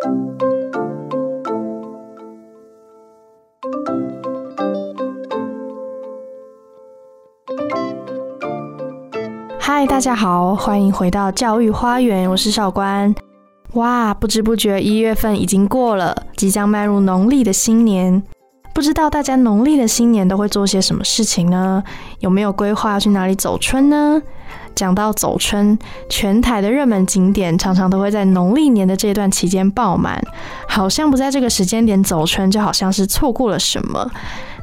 嗨，大家好，欢迎回到教育花园，我是少官。哇，不知不觉一月份已经过了，即将迈入农历的新年。不知道大家农历的新年都会做些什么事情呢？有没有规划要去哪里走春呢？讲到走春，全台的热门景点常常都会在农历年的这段期间爆满，好像不在这个时间点走春，就好像是错过了什么。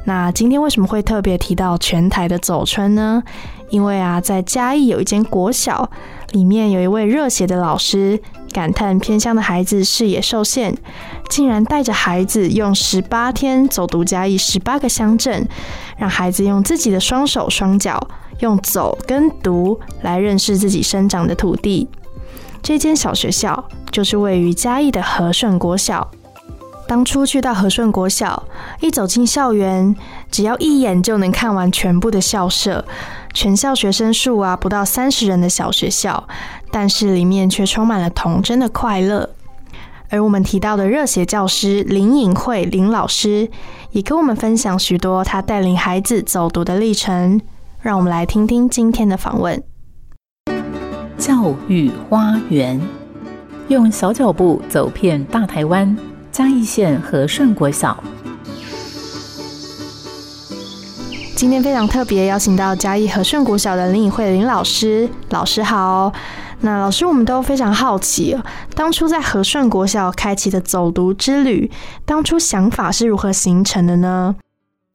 那今天为什么会特别提到全台的走春呢？因为啊，在嘉义有一间国小，里面有一位热血的老师，感叹偏乡的孩子视野受限，竟然带着孩子用十八天走读嘉义十八个乡镇，让孩子用自己的双手双脚，用走跟读来认识自己生长的土地。这间小学校就是位于嘉义的和顺国小。当初去到和顺国小，一走进校园，只要一眼就能看完全部的校舍。全校学生数啊不到三十人的小学校，但是里面却充满了童真的快乐。而我们提到的热血教师林颖慧林老师，也跟我们分享许多他带领孩子走读的历程。让我们来听听今天的访问。教育花园，用小脚步走遍大台湾。嘉义县和顺国小，今天非常特别，邀请到嘉义和顺国小的林颖慧林老师。老师好，那老师我们都非常好奇，当初在和顺国小开启的走读之旅，当初想法是如何形成的呢？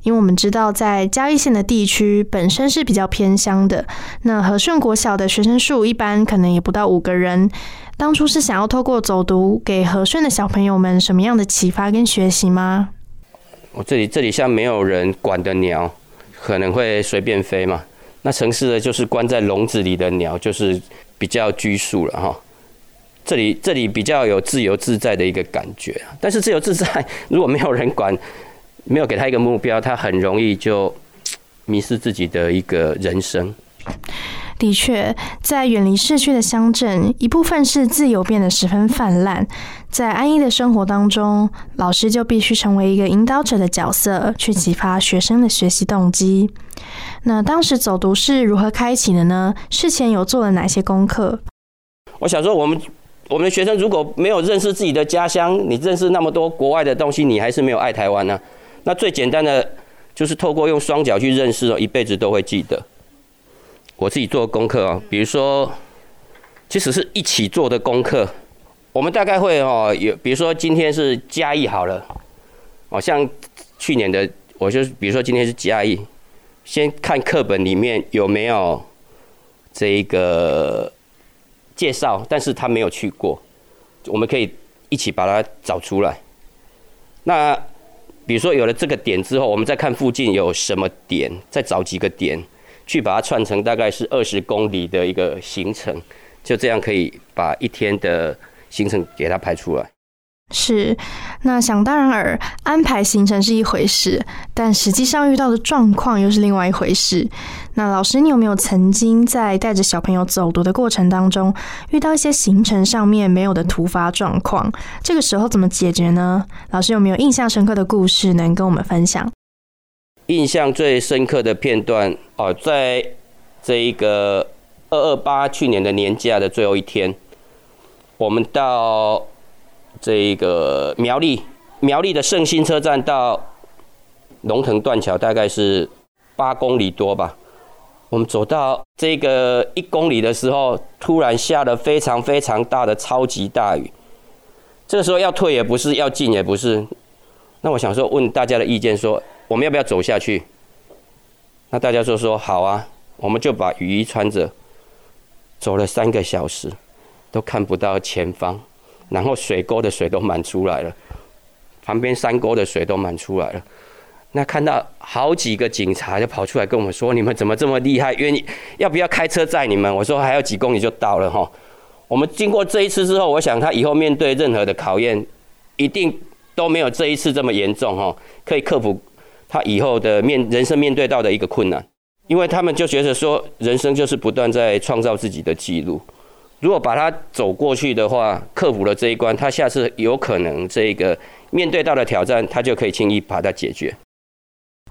因为我们知道，在嘉义县的地区本身是比较偏乡的，那和顺国小的学生数一般可能也不到五个人。当初是想要透过走读，给和顺的小朋友们什么样的启发跟学习吗？我这里这里像没有人管的鸟，可能会随便飞嘛。那城市的就是关在笼子里的鸟，就是比较拘束了哈。这里这里比较有自由自在的一个感觉，但是自由自在如果没有人管，没有给他一个目标，他很容易就 迷失自己的一个人生。的确，在远离市区的乡镇，一部分是自由变得十分泛滥。在安逸的生活当中，老师就必须成为一个引导者的角色，去启发学生的学习动机。那当时走读是如何开启的呢？事前有做了哪些功课？我想说，我们我们的学生如果没有认识自己的家乡，你认识那么多国外的东西，你还是没有爱台湾呢。那最简单的就是透过用双脚去认识哦，一辈子都会记得。我自己做功课啊，比如说，即使是一起做的功课，我们大概会哦有，比如说今天是嘉义好了，哦像去年的，我就比如说今天是嘉义，先看课本里面有没有这一个介绍，但是他没有去过，我们可以一起把它找出来。那比如说有了这个点之后，我们再看附近有什么点，再找几个点。去把它串成大概是二十公里的一个行程，就这样可以把一天的行程给它排出来。是，那想当然尔，安排行程是一回事，但实际上遇到的状况又是另外一回事。那老师，你有没有曾经在带着小朋友走读的过程当中，遇到一些行程上面没有的突发状况？这个时候怎么解决呢？老师有没有印象深刻的故事能跟我们分享？印象最深刻的片段哦，在这一个二二八去年的年假的最后一天，我们到这一个苗栗苗栗的圣心车站到龙腾断桥，大概是八公里多吧。我们走到这个一公里的时候，突然下了非常非常大的超级大雨。这个时候要退也不是，要进也不是。那我想说，问大家的意见说。我们要不要走下去？那大家就说好啊，我们就把雨衣穿着，走了三个小时，都看不到前方，然后水沟的水都满出来了，旁边山沟的水都满出来了。那看到好几个警察就跑出来跟我们说：“你们怎么这么厉害？愿意要不要开车载你们？”我说：“还有几公里就到了哈。”我们经过这一次之后，我想他以后面对任何的考验，一定都没有这一次这么严重哈，可以克服。他以后的面人生面对到的一个困难，因为他们就觉得说，人生就是不断在创造自己的记录，如果把它走过去的话，克服了这一关，他下次有可能这个面对到的挑战，他就可以轻易把它解决。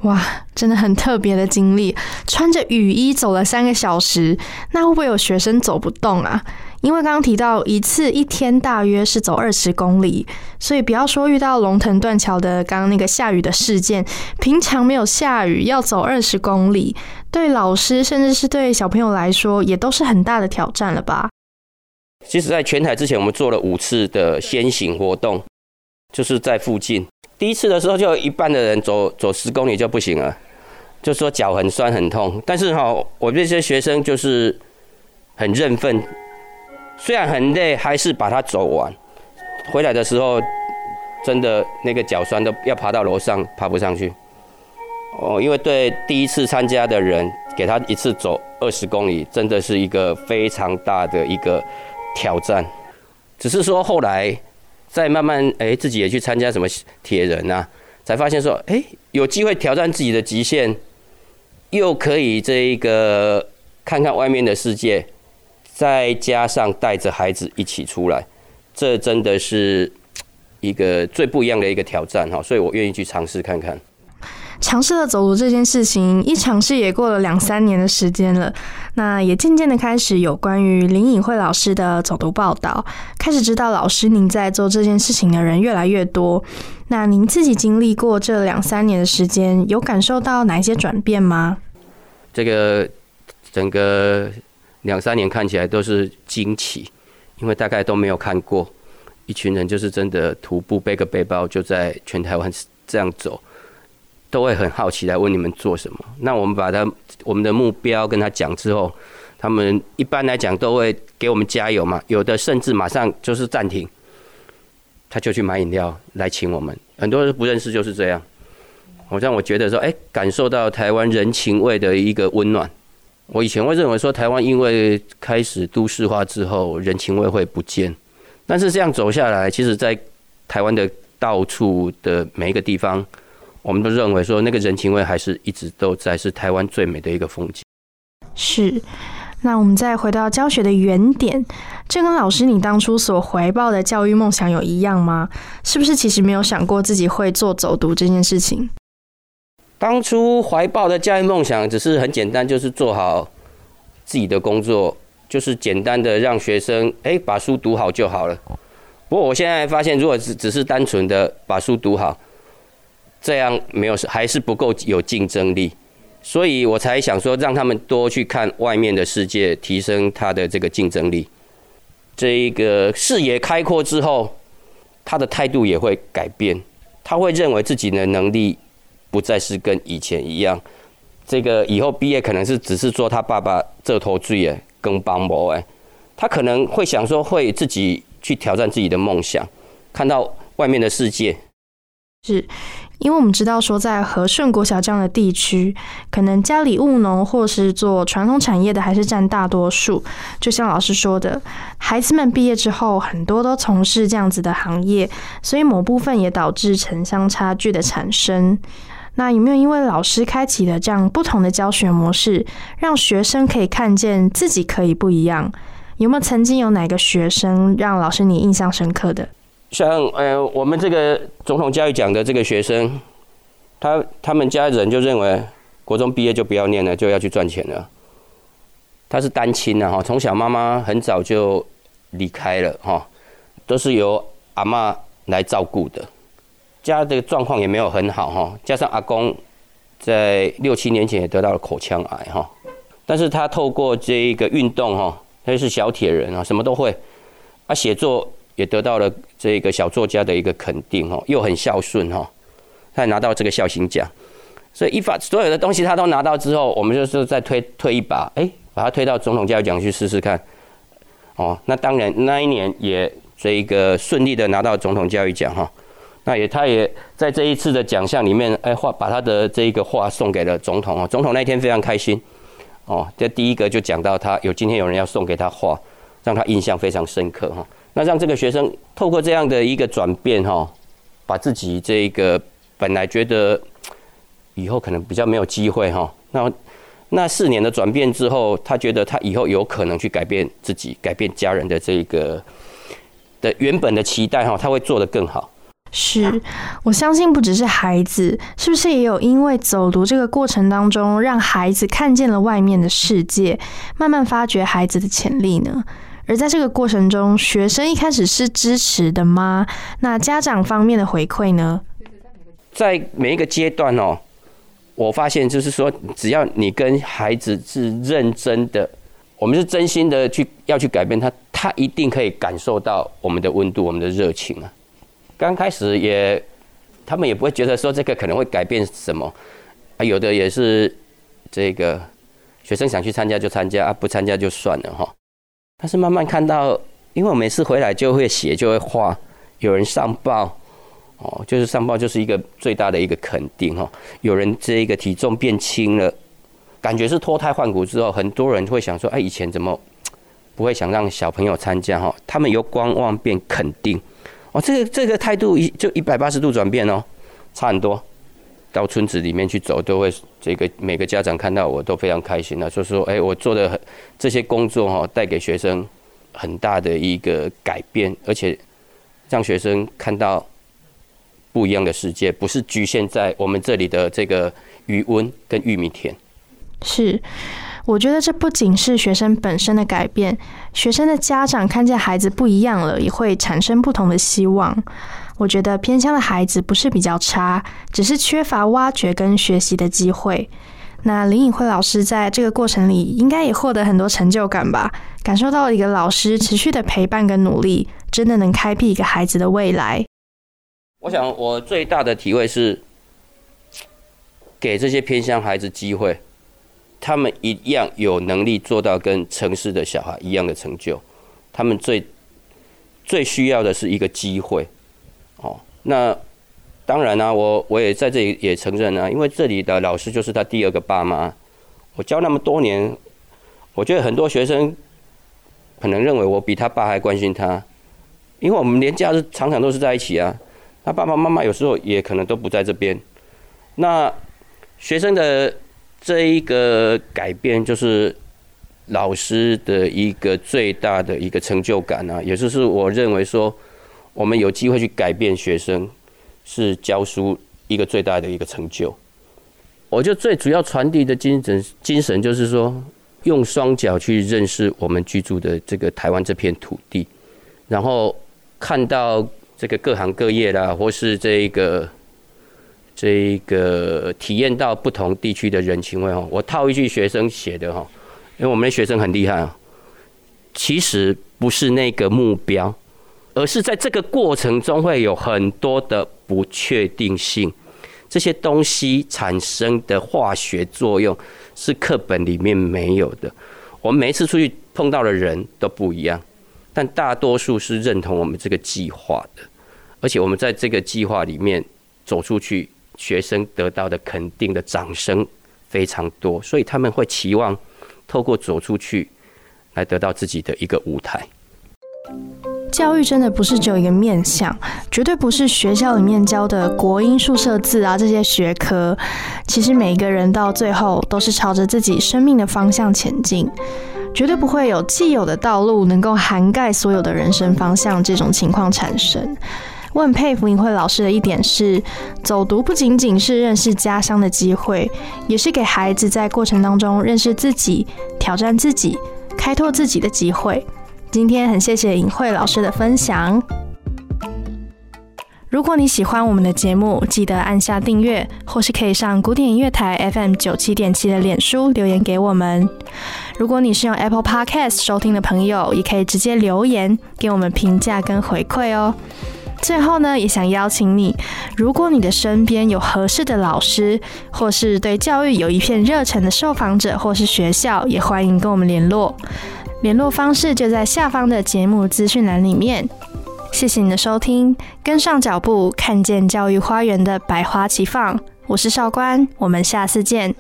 哇，真的很特别的经历，穿着雨衣走了三个小时，那会不会有学生走不动啊？因为刚刚提到一次一天大约是走二十公里，所以不要说遇到龙腾断桥的刚刚那个下雨的事件，平常没有下雨要走二十公里，对老师甚至是对小朋友来说，也都是很大的挑战了吧？其实，在全台之前，我们做了五次的先行活动，就是在附近。第一次的时候，就有一半的人走走十公里就不行了，就说脚很酸很痛。但是哈，我这些学生就是很认份，虽然很累，还是把它走完。回来的时候，真的那个脚酸都要爬到楼上，爬不上去。哦，因为对第一次参加的人，给他一次走二十公里，真的是一个非常大的一个挑战。只是说后来。再慢慢哎，自己也去参加什么铁人啊，才发现说哎，有机会挑战自己的极限，又可以这一个看看外面的世界，再加上带着孩子一起出来，这真的是一个最不一样的一个挑战哈，所以我愿意去尝试看看。尝试了走读这件事情，一尝试也过了两三年的时间了。那也渐渐的开始有关于林颖慧老师的走读报道，开始知道老师您在做这件事情的人越来越多。那您自己经历过这两三年的时间，有感受到哪一些转变吗？这个整个两三年看起来都是惊奇，因为大概都没有看过一群人就是真的徒步背个背包就在全台湾这样走。都会很好奇来问你们做什么。那我们把他我们的目标跟他讲之后，他们一般来讲都会给我们加油嘛。有的甚至马上就是暂停，他就去买饮料来请我们。很多人不认识就是这样。好像我觉得说，哎，感受到台湾人情味的一个温暖。我以前会认为说，台湾因为开始都市化之后，人情味会不见。但是这样走下来，其实在台湾的到处的每一个地方。我们都认为说，那个人情味还是一直都在，是台湾最美的一个风景。是，那我们再回到教学的原点，这跟老师你当初所怀抱的教育梦想有一样吗？是不是其实没有想过自己会做走读这件事情？当初怀抱的教育梦想只是很简单，就是做好自己的工作，就是简单的让学生哎把书读好就好了。不过我现在发现，如果只只是单纯的把书读好，这样没有还是不够有竞争力，所以我才想说让他们多去看外面的世界，提升他的这个竞争力。这一个视野开阔之后，他的态度也会改变，他会认为自己的能力不再是跟以前一样。这个以后毕业可能是只是做他爸爸这头罪哎，跟帮模哎，他可能会想说会自己去挑战自己的梦想，看到外面的世界。是。因为我们知道说，在和顺国小这样的地区，可能家里务农或是做传统产业的还是占大多数。就像老师说的，孩子们毕业之后，很多都从事这样子的行业，所以某部分也导致城乡差距的产生。那有没有因为老师开启了这样不同的教学模式，让学生可以看见自己可以不一样？有没有曾经有哪个学生让老师你印象深刻的？像呃，我们这个总统教育奖的这个学生，他他们家人就认为，国中毕业就不要念了，就要去赚钱了。他是单亲的哈，从小妈妈很早就离开了哈，都是由阿妈来照顾的，家的状况也没有很好哈，加上阿公在六七年前也得到了口腔癌哈，但是他透过这一个运动哈，他是小铁人啊，什么都会，啊，写作。也得到了这个小作家的一个肯定哦，又很孝顺哈，他拿到这个孝心奖，所以一发所有的东西他都拿到之后，我们就是再推推一把，哎，把他推到总统教育奖去试试看，哦，那当然那一年也这一个顺利的拿到总统教育奖哈，那也他也在这一次的奖项里面，哎画把他的这一个画送给了总统哦，总统那天非常开心哦，这第一个就讲到他有今天有人要送给他画，让他印象非常深刻哈。那让这个学生透过这样的一个转变哈，把自己这个本来觉得以后可能比较没有机会哈，那那四年的转变之后，他觉得他以后有可能去改变自己、改变家人的这个的原本的期待哈，他会做得更好。是我相信不只是孩子，是不是也有因为走读这个过程当中，让孩子看见了外面的世界，慢慢发掘孩子的潜力呢？而在这个过程中，学生一开始是支持的吗？那家长方面的回馈呢？在每一个阶段哦。我发现就是说，只要你跟孩子是认真的，我们是真心的去要去改变他，他一定可以感受到我们的温度、我们的热情啊。刚开始也，他们也不会觉得说这个可能会改变什么啊，有的也是这个学生想去参加就参加啊，不参加就算了哈。但是慢慢看到，因为我每次回来就会写就会画，有人上报。哦，就是上报就是一个最大的一个肯定哈。有人这一个体重变轻了，感觉是脱胎换骨之后，很多人会想说，哎，以前怎么不会想让小朋友参加哈？他们由观望变肯定，哦，这个这个态度一就一百八十度转变哦，差很多。到村子里面去走，都会这个每个家长看到我都非常开心的，就说，哎，我做的很这些工作哈，带给学生很大的一个改变，而且让学生看到。不一样的世界，不是局限在我们这里的这个余温跟玉米田。是，我觉得这不仅是学生本身的改变，学生的家长看见孩子不一样了，也会产生不同的希望。我觉得偏乡的孩子不是比较差，只是缺乏挖掘跟学习的机会。那林颖慧老师在这个过程里，应该也获得很多成就感吧？感受到一个老师持续的陪伴跟努力，真的能开辟一个孩子的未来。我想，我最大的体会是，给这些偏乡孩子机会，他们一样有能力做到跟城市的小孩一样的成就。他们最最需要的是一个机会。那当然呢，我我也在这里也承认啊，因为这里的老师就是他第二个爸妈。我教那么多年，我觉得很多学生可能认为我比他爸还关心他，因为我们连假日常常都是在一起啊。他爸爸妈妈有时候也可能都不在这边。那学生的这一个改变，就是老师的一个最大的一个成就感啊，也就是我认为说，我们有机会去改变学生，是教书一个最大的一个成就。我就最主要传递的精神精神，就是说，用双脚去认识我们居住的这个台湾这片土地，然后看到。这个各行各业啦，或是这一个这一个体验到不同地区的人情味哦。我套一句学生写的哈，因为我们的学生很厉害啊。其实不是那个目标，而是在这个过程中会有很多的不确定性。这些东西产生的化学作用是课本里面没有的。我们每一次出去碰到的人都不一样，但大多数是认同我们这个计划的。而且我们在这个计划里面走出去，学生得到的肯定的掌声非常多，所以他们会期望透过走出去来得到自己的一个舞台。教育真的不是只有一个面向，绝对不是学校里面教的国音、数、社、字啊这些学科。其实每一个人到最后都是朝着自己生命的方向前进，绝对不会有既有的道路能够涵盖所有的人生方向这种情况产生。我很佩服尹慧老师的一点是，走读不仅仅是认识家乡的机会，也是给孩子在过程当中认识自己、挑战自己、开拓自己的机会。今天很谢谢尹慧老师的分享。如果你喜欢我们的节目，记得按下订阅，或是可以上古典音乐台 FM 九七点七的脸书留言给我们。如果你是用 Apple Podcast 收听的朋友，也可以直接留言给我们评价跟回馈哦。最后呢，也想邀请你，如果你的身边有合适的老师，或是对教育有一片热忱的受访者，或是学校，也欢迎跟我们联络。联络方式就在下方的节目资讯栏里面。谢谢你的收听，跟上脚步，看见教育花园的百花齐放。我是少官，我们下次见。